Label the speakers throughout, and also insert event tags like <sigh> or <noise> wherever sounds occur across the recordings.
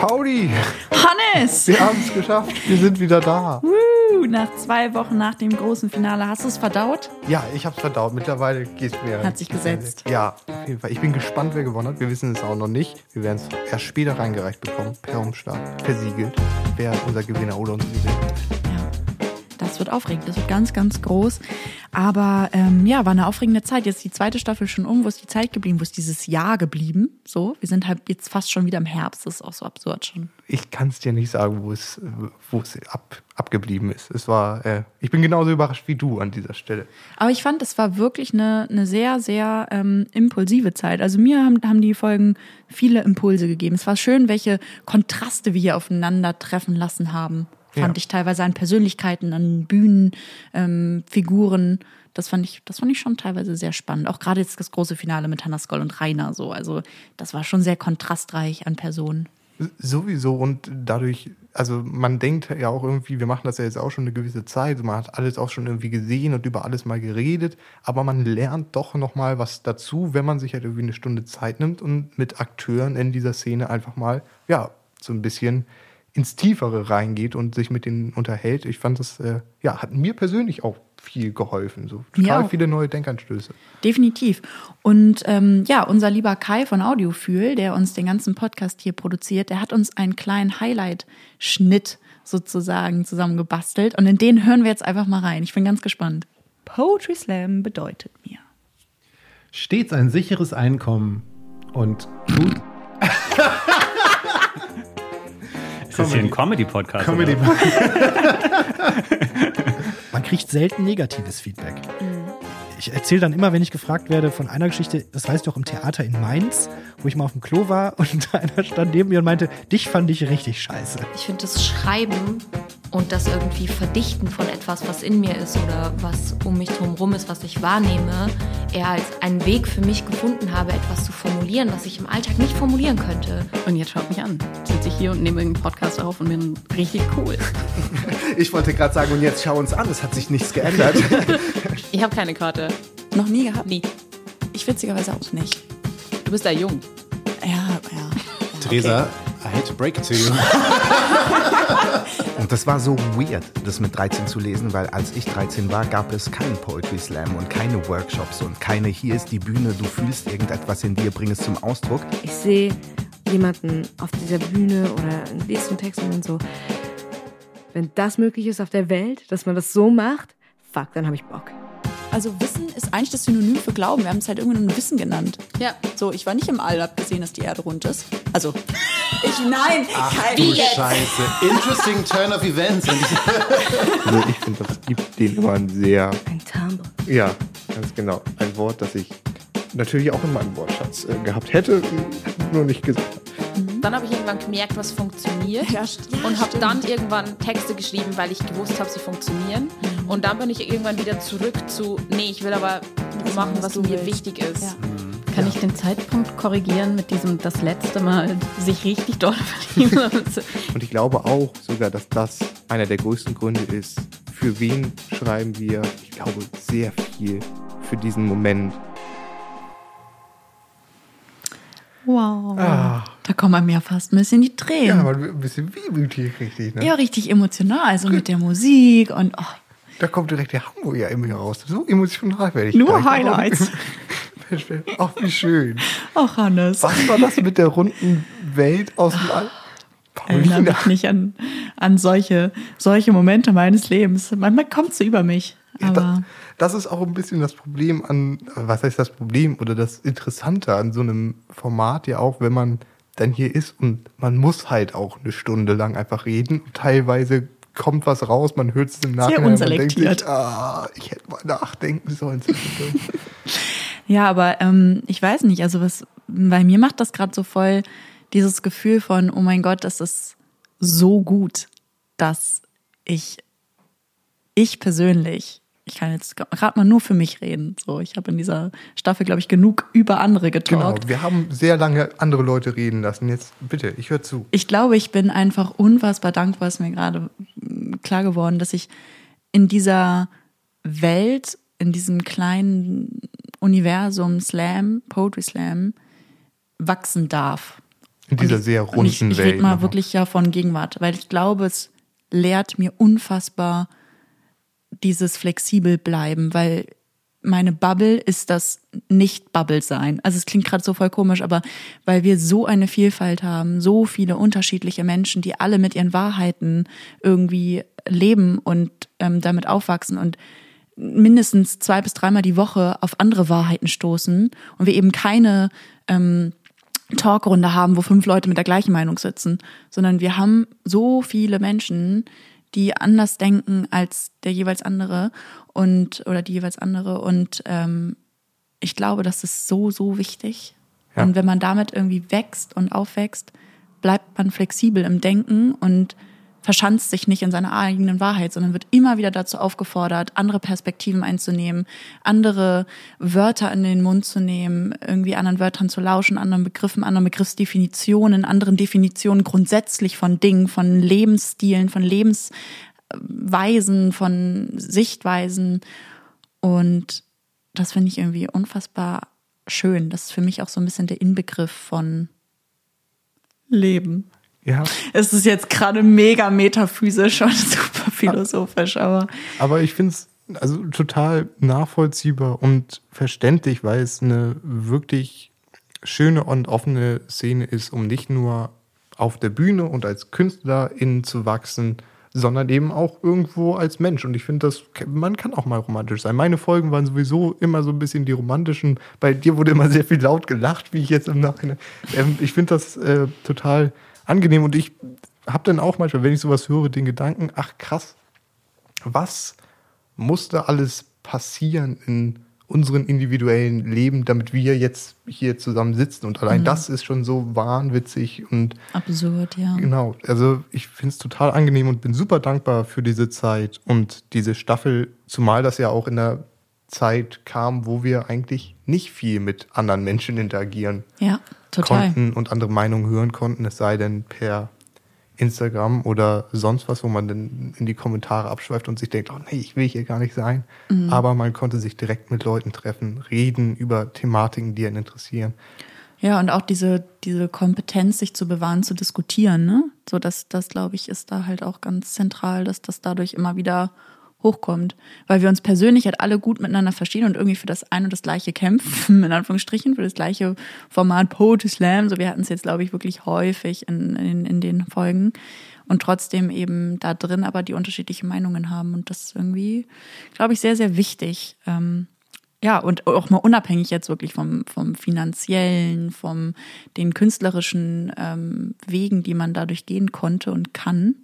Speaker 1: Pauli,
Speaker 2: Hannes!
Speaker 1: wir haben es geschafft. Wir sind wieder da.
Speaker 2: Uh, nach zwei Wochen nach dem großen Finale. Hast du es verdaut?
Speaker 1: Ja, ich habe es verdaut. Mittlerweile geht es mir.
Speaker 2: Hat sich gesetzt.
Speaker 1: Ja, auf jeden Fall. Ich bin gespannt, wer gewonnen hat. Wir wissen es auch noch nicht. Wir werden es erst später reingereicht bekommen, per Umschlag, versiegelt, wer unser Gewinner oder unsere Gewinner ist.
Speaker 2: Das wird aufregend. Das wird ganz, ganz groß. Aber ähm, ja, war eine aufregende Zeit. Jetzt die zweite Staffel schon um. Wo ist die Zeit geblieben? Wo ist dieses Jahr geblieben? So, wir sind halt jetzt fast schon wieder im Herbst. Das ist auch so absurd schon.
Speaker 1: Ich kann es dir nicht sagen, wo es, wo es ab, abgeblieben ist. Es war, äh, ich bin genauso überrascht wie du an dieser Stelle.
Speaker 2: Aber ich fand, es war wirklich eine, eine sehr, sehr ähm, impulsive Zeit. Also mir haben, haben die Folgen viele Impulse gegeben. Es war schön, welche Kontraste wir hier aufeinandertreffen lassen haben. Fand
Speaker 1: Ja.
Speaker 2: ich teilweise an Persönlichkeiten, an Bühnen, ähm, Figuren. Das fand ich, das fand ich schon teilweise sehr spannend. Auch gerade jetzt das große Finale mit Hannah Skoll und Rainer so. Also das war schon sehr kontrastreich an Personen.
Speaker 1: Sowieso und dadurch, also man denkt ja auch irgendwie, wir machen das ja jetzt auch schon eine gewisse Zeit, man hat alles auch schon irgendwie gesehen und über alles mal geredet, aber man lernt doch nochmal was dazu, wenn man sich halt irgendwie eine Stunde Zeit nimmt und mit Akteuren in dieser Szene einfach mal, ja, so ein bisschen ins Tiefere reingeht und sich mit denen unterhält. Ich fand das, äh, ja, hat mir persönlich auch viel geholfen. So total
Speaker 2: auch.
Speaker 1: viele neue Denkanstöße.
Speaker 2: Definitiv. Und ähm, ja, unser lieber Kai von Audiofühl, der uns den ganzen Podcast hier produziert, der hat uns einen kleinen Highlight-Schnitt sozusagen zusammengebastelt. Und in den hören wir jetzt einfach mal rein. Ich bin ganz gespannt. Poetry Slam bedeutet mir.
Speaker 3: Stets ein sicheres Einkommen und gut. <laughs>
Speaker 4: Ist das hier ein Comedy-Podcast?
Speaker 3: Comedy.
Speaker 4: oder? <laughs> <laughs>
Speaker 5: Man kriegt selten negatives Feedback. Ich erzähle dann immer, wenn ich gefragt werde von einer Geschichte, das weißt du auch im Theater in Mainz, wo ich mal auf dem Klo war <laughs> und einer stand neben mir und meinte, dich fand ich richtig scheiße.
Speaker 6: Ich finde das Schreiben und das irgendwie Verdichten von etwas, was in mir ist oder was um mich drumherum ist, was ich wahrnehme, eher als einen Weg für mich gefunden habe, etwas zu formulieren, was ich im Alltag nicht formulieren könnte.
Speaker 7: Und jetzt schaut mich an. Sitze ich hier und nehme irgendeinen Podcast auf und bin richtig cool. <laughs>
Speaker 8: Ich wollte gerade sagen, und jetzt schau uns an, es hat sich nichts geändert. <laughs>
Speaker 7: Ich habe keine Karte.
Speaker 2: Noch nie gehabt?
Speaker 7: Nie.
Speaker 2: Ich witzigerweise auch nicht.
Speaker 7: Du bist da jung.
Speaker 2: Ja, ja.
Speaker 3: Theresa, I hate to break it to you. <laughs>
Speaker 8: Und das war so weird, das mit 13 zu lesen, weil als ich 13 war, gab es keinen Poetry Slam und keine Workshops und keine, hier ist die Bühne, du fühlst irgendetwas in dir, bring es zum Ausdruck.
Speaker 9: Ich sehe jemanden auf dieser Bühne oder liest einen Text und dann so, wenn das möglich ist auf der Welt, dass man das so macht, fuck, dann habe ich Bock.
Speaker 2: Also Wissen ist eigentlich das Synonym für Glauben. Wir haben es halt irgendwann nur Wissen genannt.
Speaker 7: Ja.
Speaker 2: So, ich war nicht im All, hab gesehen, dass die Erde rund ist. Also, ich, nein, kein,
Speaker 3: Du Scheiße. Interesting turn of events. <laughs>
Speaker 1: Also ich finde, das gibt denen immer ein sehr
Speaker 9: Ein Tumble.
Speaker 1: Ja, ganz genau. Ein Wort, das ich natürlich auch in meinem Wortschatz äh, gehabt hätte, nur nicht gesagt habe.
Speaker 7: Dann habe ich irgendwann gemerkt, was funktioniert.
Speaker 2: Ja, st- ja,
Speaker 7: und habe dann irgendwann Texte geschrieben, weil ich gewusst habe, sie funktionieren. Und dann bin ich irgendwann wieder zurück zu, nee, ich will aber machen,
Speaker 2: was
Speaker 7: mir
Speaker 2: willst.
Speaker 7: wichtig ist.
Speaker 2: Ja.
Speaker 7: Kann ich den Zeitpunkt korrigieren mit diesem das letzte Mal sich richtig doll verlieben? <laughs>
Speaker 1: Und ich glaube auch sogar, dass das einer der größten Gründe ist, für wen schreiben wir, ich glaube, sehr viel für diesen Moment.
Speaker 2: Wow. Da kommen einem ja fast ein bisschen die
Speaker 1: Ja,
Speaker 2: Tränen.
Speaker 1: aber ein bisschen wehmütig, richtig, ne?
Speaker 2: Ja, richtig emotional, so mit der Musik und oh,
Speaker 1: Da kommt direkt der Hamburger in mir raus. So emotional werde ich
Speaker 2: Nur
Speaker 1: gleich.
Speaker 2: Highlights. <laughs>
Speaker 1: Ach, wie schön.
Speaker 2: oh Hannes.
Speaker 1: Was war das mit der runden Welt aus dem All?
Speaker 2: Erinnere mich nicht an, an solche, solche Momente meines Lebens. Manchmal kommt so über mich.
Speaker 1: Ja,
Speaker 2: Aber
Speaker 1: da, das ist auch ein bisschen das Problem an, was heißt das Problem oder das Interessante an so einem Format ja auch, wenn man dann hier ist und man muss halt auch eine Stunde lang einfach reden. Und teilweise kommt was raus, man hört es im Nachhinein und man denkt sich, ah, ich hätte mal nachdenken sollen. <laughs>
Speaker 2: Ja, aber ähm, ich weiß nicht, also was bei mir macht das gerade so voll dieses Gefühl von, oh mein Gott, das ist so gut, dass ich, ich persönlich, ich kann jetzt gerade mal nur für mich reden. So, ich habe in dieser Staffel, glaube ich, genug über andere
Speaker 1: genau,
Speaker 2: getalkt.
Speaker 1: wir haben sehr lange andere Leute reden lassen. Jetzt bitte, ich höre zu.
Speaker 2: Ich glaube, ich bin einfach unfassbar dankbar, ist mir gerade mm, klar geworden, dass ich in dieser Welt, in diesem kleinen Universum Slam, Poetry Slam, wachsen darf.
Speaker 1: In dieser
Speaker 2: ich-
Speaker 1: sehr
Speaker 2: und ich,
Speaker 1: runden
Speaker 2: ich
Speaker 1: Welt.
Speaker 2: rede mal wirklich ja von Gegenwart, weil ich glaube, es lehrt mir unfassbar dieses flexibel bleiben, weil meine Bubble ist das Nicht-Bubble sein. Also es klingt gerade so voll komisch, aber weil wir so eine Vielfalt haben, so viele unterschiedliche Menschen, die alle mit ihren Wahrheiten irgendwie leben und ähm, damit aufwachsen und mindestens zwei bis dreimal die Woche auf andere Wahrheiten stoßen und wir eben keine ähm, Talkrunde haben, wo fünf Leute mit der gleichen Meinung sitzen, sondern wir haben so viele Menschen, die anders denken als der jeweils andere und oder die jeweils andere und ähm, ich glaube, das ist so so wichtig.
Speaker 1: Ja.
Speaker 2: Und wenn man damit irgendwie wächst und aufwächst, bleibt man flexibel im Denken und verschanzt sich nicht in seiner eigenen Wahrheit, sondern wird immer wieder dazu aufgefordert, andere Perspektiven einzunehmen, andere Wörter in den Mund zu nehmen, irgendwie anderen Wörtern zu lauschen, anderen Begriffen, anderen Begriffsdefinitionen, anderen Definitionen grundsätzlich von Dingen, von Lebensstilen, von Lebensweisen, von Sichtweisen. Und das finde ich irgendwie unfassbar schön. Das ist für mich auch so ein bisschen der Inbegriff von Leben.
Speaker 1: Ja,
Speaker 2: Es ist jetzt gerade mega metaphysisch und <laughs> super philosophisch, aber
Speaker 1: aber ich finde es also total nachvollziehbar und verständlich, weil es eine wirklich schöne und offene Szene ist, um nicht nur auf der Bühne und als Künstlerin zu wachsen, sondern eben auch irgendwo als Mensch. Und ich finde, das man kann auch mal romantisch sein. Meine Folgen waren sowieso immer so ein bisschen die romantischen. Bei dir wurde immer sehr viel laut gelacht, wie ich jetzt im Nachhinein. Ähm, ich finde das äh, total angenehm und ich habe dann auch manchmal, wenn ich sowas höre, den Gedanken, ach krass, was musste alles passieren in unseren individuellen Leben, damit wir jetzt hier zusammen sitzen. Und allein das ist schon so wahnwitzig und
Speaker 2: absurd, ja.
Speaker 1: Genau, also ich finde es total angenehm und bin super dankbar für diese Zeit und diese Staffel, zumal das ja auch in der Zeit kam, wo wir eigentlich nicht viel mit anderen Menschen interagieren
Speaker 2: Ja, total.
Speaker 1: konnten und andere Meinungen hören konnten, es sei denn per Instagram oder sonst was, wo man dann in die Kommentare abschweift und sich denkt, oh nee, ich will hier gar nicht sein.
Speaker 2: Mhm.
Speaker 1: Aber man konnte sich direkt mit Leuten treffen, reden über Thematiken, die einen interessieren.
Speaker 2: Ja, und auch diese, diese Kompetenz, sich zu bewahren, zu diskutieren, ne? So, das, das glaube ich, ist da halt auch ganz zentral, dass das dadurch immer wieder hochkommt. Weil wir uns persönlich halt alle gut miteinander verstehen und irgendwie für das ein und das gleiche kämpfen, <laughs> in Anführungsstrichen, für das gleiche Format Poetry Slam. So, wir hatten es jetzt, glaube ich, wirklich häufig in, in, in den Folgen. Und trotzdem eben da drin aber die unterschiedlichen Meinungen haben. Und das ist irgendwie, glaube ich, sehr, sehr wichtig. Ähm, ja, und auch mal unabhängig jetzt wirklich vom, vom finanziellen, vom den künstlerischen ähm, Wegen, die man dadurch gehen konnte und kann,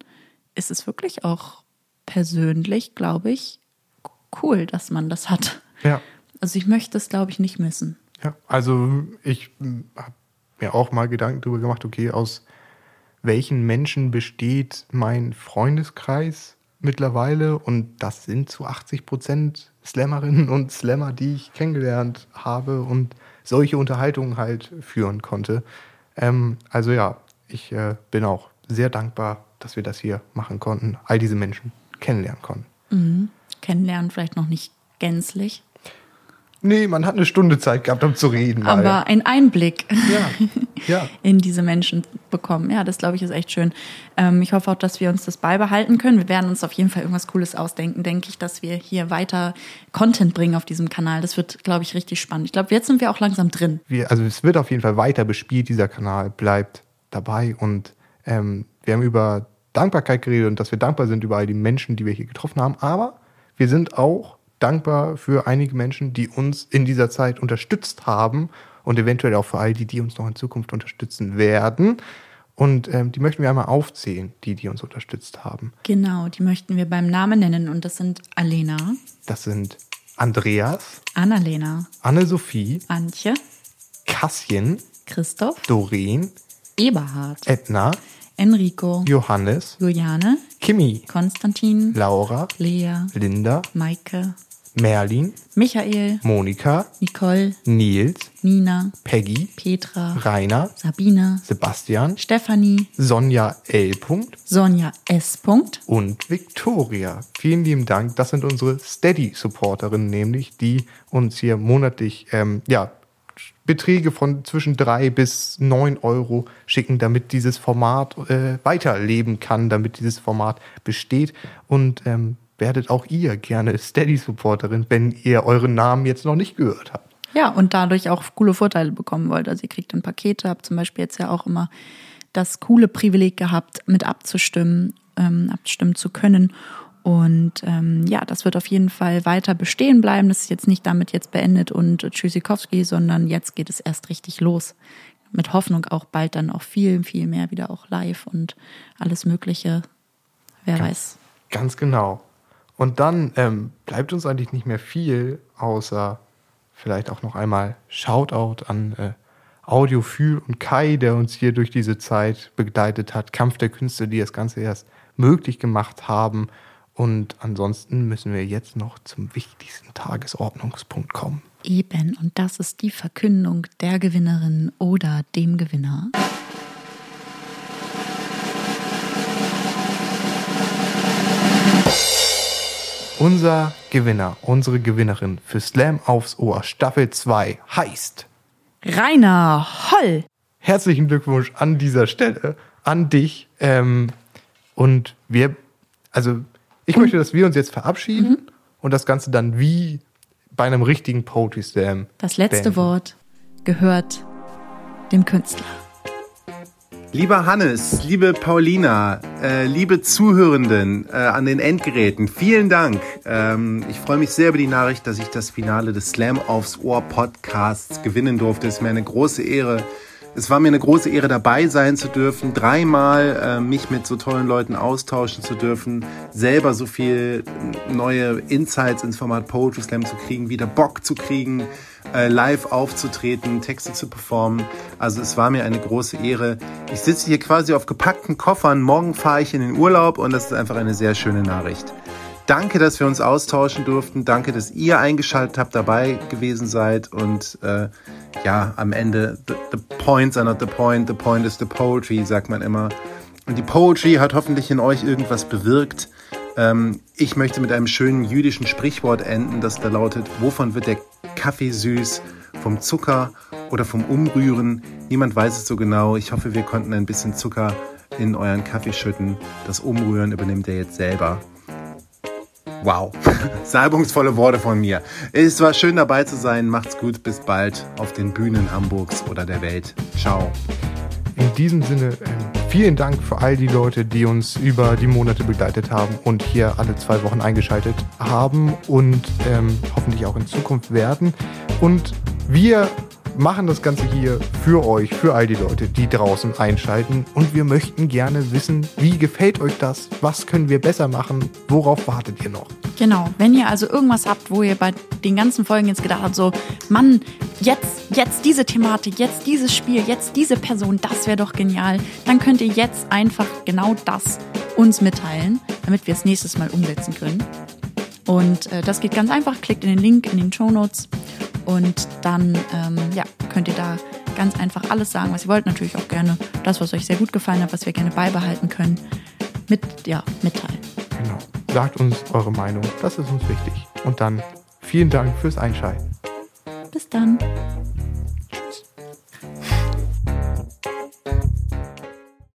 Speaker 2: ist es wirklich auch persönlich, glaube ich, cool, dass man das hat.
Speaker 1: Ja.
Speaker 2: Also ich möchte es, glaube ich, nicht missen.
Speaker 1: Ja, also ich habe mir auch mal Gedanken darüber gemacht, okay, aus welchen Menschen besteht mein Freundeskreis mittlerweile? Und das sind zu 80 Prozent Slammerinnen und Slammer, die ich kennengelernt habe und solche Unterhaltungen halt führen konnte. Ähm, also ja, ich äh, bin auch sehr dankbar, dass wir das hier machen konnten, all diese Menschen kennenlernen konnten.
Speaker 2: Kennenlernen vielleicht noch nicht gänzlich,
Speaker 1: Nee, man hat eine Stunde Zeit gehabt, um zu reden. mal.
Speaker 2: aber ein Einblick
Speaker 1: ja, <laughs> ja.
Speaker 2: in diese Menschen bekommen. Ja, das glaube ich ist echt schön. Ähm, ich hoffe auch, dass wir uns das beibehalten können. Wir werden uns auf jeden Fall irgendwas Cooles ausdenken, denke ich, dass wir hier weiter Content bringen auf diesem Kanal. Das wird, glaube ich, richtig spannend. Ich glaube, jetzt sind wir auch langsam drin.
Speaker 1: wir, also es wird auf jeden Fall weiter bespielt, dieser Kanal bleibt dabei und ähm, wir haben über Dankbarkeit geredet und dass wir dankbar sind über all die Menschen, die wir hier getroffen haben, aber wir sind auch dankbar für einige Menschen, die uns in dieser Zeit unterstützt haben und eventuell auch für all die, die uns noch in Zukunft unterstützen werden. Und ähm, die möchten wir einmal aufzählen, die, die uns unterstützt haben.
Speaker 2: Genau, die möchten wir beim Namen nennen und das sind Alena,
Speaker 1: Das sind Andreas,
Speaker 2: Annalena,
Speaker 1: Anne-Sophie,
Speaker 2: Antje,
Speaker 1: Kassien,
Speaker 2: Christoph,
Speaker 1: Doreen,
Speaker 2: Eberhard,
Speaker 1: Edna,
Speaker 2: Enrico,
Speaker 1: Johannes,
Speaker 2: Juliane,
Speaker 1: Kimi,
Speaker 2: Konstantin,
Speaker 1: Laura,
Speaker 2: Lea,
Speaker 1: Linda,
Speaker 2: Maike,
Speaker 1: Merlin,
Speaker 2: Michael,
Speaker 1: Monika,
Speaker 2: Nicole,
Speaker 1: Nils,
Speaker 2: Nina,
Speaker 1: Peggy,
Speaker 2: Petra,
Speaker 1: Rainer,
Speaker 2: Sabina,
Speaker 1: Sebastian,
Speaker 2: Stefanie,
Speaker 1: Sonja L.
Speaker 2: Sonja S.
Speaker 1: Und Victoria. Vielen lieben Dank. Das sind unsere Steady-Supporterinnen, nämlich die uns hier monatlich ähm, ja, Beträge von zwischen drei bis neun Euro schicken, damit dieses Format äh, weiterleben kann, damit dieses Format besteht. Und ähm, werdet auch ihr gerne Steady-Supporterin, wenn ihr euren Namen jetzt noch nicht gehört habt.
Speaker 2: Ja, und dadurch auch coole Vorteile bekommen wollt. Also ihr kriegt dann Pakete, habt zum Beispiel jetzt ja auch immer das coole Privileg gehabt, mit abzustimmen, ähm, abstimmen zu können. Und ähm, ja, das wird auf jeden Fall weiter bestehen bleiben. Das ist jetzt nicht damit jetzt beendet und Tschüssikowski, sondern jetzt geht es erst richtig los. Mit Hoffnung auch bald dann auch viel, viel mehr wieder auch live und alles Mögliche. Wer
Speaker 1: Ganz-
Speaker 2: weiß.
Speaker 1: Ganz genau. Und dann ähm, bleibt uns eigentlich nicht mehr viel, außer vielleicht auch noch einmal Shoutout an äh, Audiophil und Kai, der uns hier durch diese Zeit begleitet hat. Kampf der Künste, die das Ganze erst möglich gemacht haben. Und ansonsten müssen wir jetzt noch zum wichtigsten Tagesordnungspunkt kommen.
Speaker 2: Eben, und das ist die Verkündung der Gewinnerin oder dem Gewinner.
Speaker 1: Unser Gewinner, unsere Gewinnerin für Slam aufs Ohr Staffel 2 heißt
Speaker 2: Rainer Holl.
Speaker 1: herzlichen Glückwunsch an dieser Stelle an dich. Ähm, und wir, also ich möchte, dass wir uns jetzt verabschieden und das Ganze dann wie bei einem richtigen Poetry Slam.
Speaker 2: Das letzte
Speaker 1: beenden.
Speaker 2: Wort gehört dem Künstler.
Speaker 3: Lieber Hannes, liebe Paulina, äh, liebe Zuhörenden äh, an den Endgeräten, vielen Dank. Ähm, ich freue mich sehr über die Nachricht, dass ich das Finale des Slam aufs Ohr Podcasts gewinnen durfte. Es ist mir eine große Ehre. Es war mir eine große Ehre, dabei sein zu dürfen, dreimal äh, mich mit so tollen Leuten austauschen zu dürfen, selber so viel neue Insights ins Format Poetry Slam zu kriegen, wieder Bock zu kriegen, äh, live aufzutreten, Texte zu performen. Also es war mir eine große Ehre. Ich sitze hier quasi auf gepackten Koffern. Morgen fahre ich in den Urlaub und das ist einfach eine sehr schöne Nachricht. Danke, dass wir uns austauschen durften. Danke, dass ihr eingeschaltet habt, dabei gewesen seid. Und äh, ja, am Ende, the, the points are not the point, the point is the poetry, sagt man immer. Und die Poetry hat hoffentlich in euch irgendwas bewirkt. Ähm, ich möchte mit einem schönen jüdischen Sprichwort enden, das da lautet, wovon wird der Kaffee süß? Vom Zucker oder vom Umrühren? Niemand weiß es so genau. Ich hoffe, wir konnten ein bisschen Zucker in euren Kaffee schütten. Das Umrühren übernimmt ihr jetzt selber. Wow, <laughs> salbungsvolle Worte von mir. Es war schön dabei zu sein. Macht's gut, bis bald auf den Bühnen Hamburgs oder der Welt. Ciao.
Speaker 1: In diesem Sinne, ähm, vielen Dank für all die Leute, die uns über die Monate begleitet haben und hier alle zwei Wochen eingeschaltet haben und ähm, hoffentlich auch in Zukunft werden. Und wir machen das Ganze hier für euch, für all die Leute, die draußen einschalten. Und wir möchten gerne wissen, wie gefällt euch das? Was können wir besser machen? Worauf wartet ihr noch?
Speaker 2: Genau, wenn ihr also irgendwas habt, wo ihr bei den ganzen Folgen jetzt gedacht habt, so, Mann, jetzt, jetzt diese Thematik, jetzt dieses Spiel, jetzt diese Person, das wäre doch genial, dann könnt ihr jetzt einfach genau das uns mitteilen, damit wir es nächstes Mal umsetzen können. Und äh, das geht ganz einfach, klickt in den Link in den Show Notes und dann ähm, ja, könnt ihr da ganz einfach alles sagen, was ihr wollt. Natürlich auch gerne das, was euch sehr gut gefallen hat, was wir gerne beibehalten können, mit, ja, mitteilen.
Speaker 1: Genau. Sagt uns eure Meinung, das ist uns wichtig. Und dann vielen Dank fürs Einschalten.
Speaker 2: Bis dann.